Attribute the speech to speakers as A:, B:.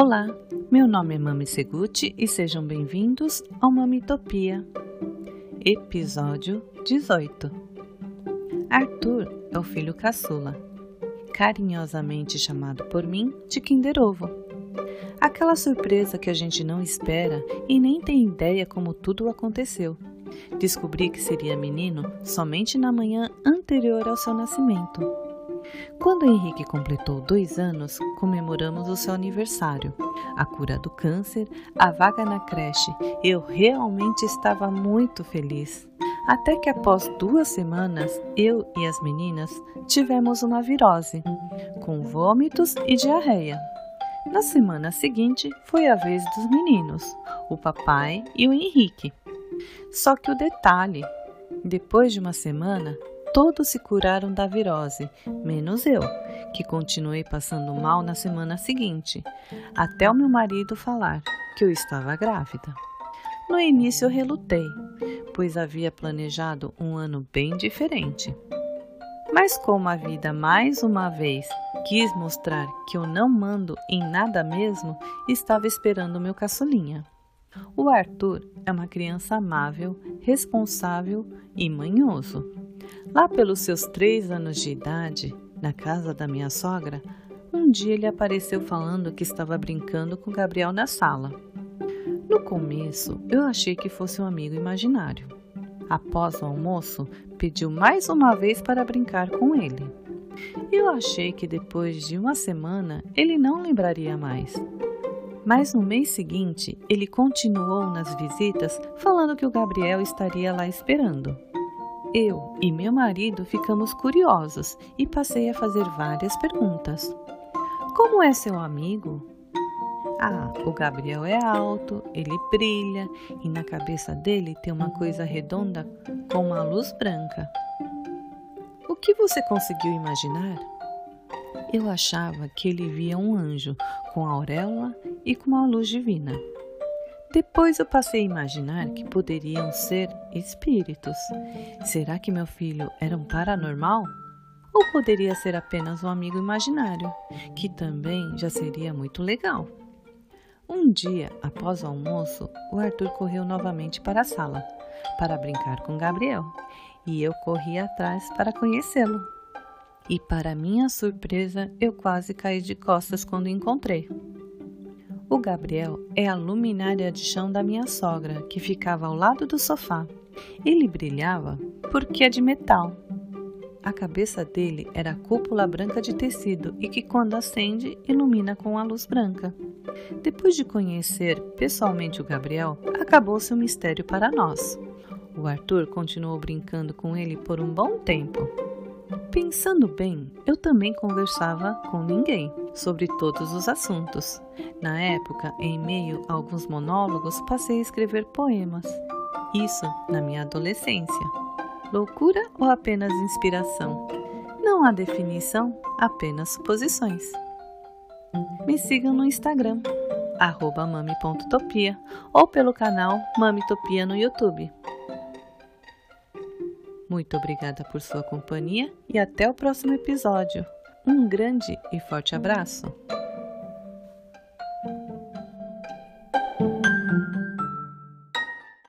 A: Olá, meu nome é Mami Seguti e sejam bem-vindos ao Mamitopia, episódio 18. Arthur é o filho caçula, carinhosamente chamado por mim de Kinder Ovo. Aquela surpresa que a gente não espera e nem tem ideia como tudo aconteceu. Descobri que seria menino somente na manhã anterior ao seu nascimento. Quando Henrique completou dois anos, comemoramos o seu aniversário, a cura do câncer, a vaga na creche. Eu realmente estava muito feliz. Até que após duas semanas, eu e as meninas tivemos uma virose, com vômitos e diarreia. Na semana seguinte, foi a vez dos meninos, o papai e o Henrique. Só que o detalhe: depois de uma semana, todos se curaram da virose, menos eu, que continuei passando mal na semana seguinte, até o meu marido falar que eu estava grávida. No início eu relutei, pois havia planejado um ano bem diferente. Mas como a vida mais uma vez quis mostrar que eu não mando em nada mesmo, estava esperando meu caçulinha. O Arthur é uma criança amável, responsável e manhoso. Lá pelos seus três anos de idade, na casa da minha sogra, um dia ele apareceu falando que estava brincando com Gabriel na sala. No começo, eu achei que fosse um amigo imaginário. Após o almoço, pediu mais uma vez para brincar com ele. Eu achei que depois de uma semana ele não lembraria mais. Mas no mês seguinte, ele continuou nas visitas falando que o Gabriel estaria lá esperando. Eu e meu marido ficamos curiosos e passei a fazer várias perguntas. Como é seu amigo? Ah, o Gabriel é alto, ele brilha e na cabeça dele tem uma coisa redonda com uma luz branca. O que você conseguiu imaginar? Eu achava que ele via um anjo com auréola e com uma luz divina. Depois eu passei a imaginar que poderiam ser espíritos. Será que meu filho era um paranormal? Ou poderia ser apenas um amigo imaginário, que também já seria muito legal? Um dia, após o almoço, o Arthur correu novamente para a sala para brincar com Gabriel e eu corri atrás para conhecê-lo. E, para minha surpresa, eu quase caí de costas quando encontrei. O Gabriel é a luminária de chão da minha sogra, que ficava ao lado do sofá. Ele brilhava porque é de metal. A cabeça dele era cúpula branca de tecido e que, quando acende, ilumina com a luz branca. Depois de conhecer pessoalmente o Gabriel, acabou-se o mistério para nós. O Arthur continuou brincando com ele por um bom tempo. Pensando bem, eu também conversava com ninguém sobre todos os assuntos. Na época, em meio a alguns monólogos, passei a escrever poemas. Isso na minha adolescência. Loucura ou apenas inspiração? Não há definição, apenas suposições. Me sigam no Instagram, mami.topia, ou pelo canal Mamitopia no YouTube. Muito obrigada por sua companhia e até o próximo episódio. Um grande e forte abraço!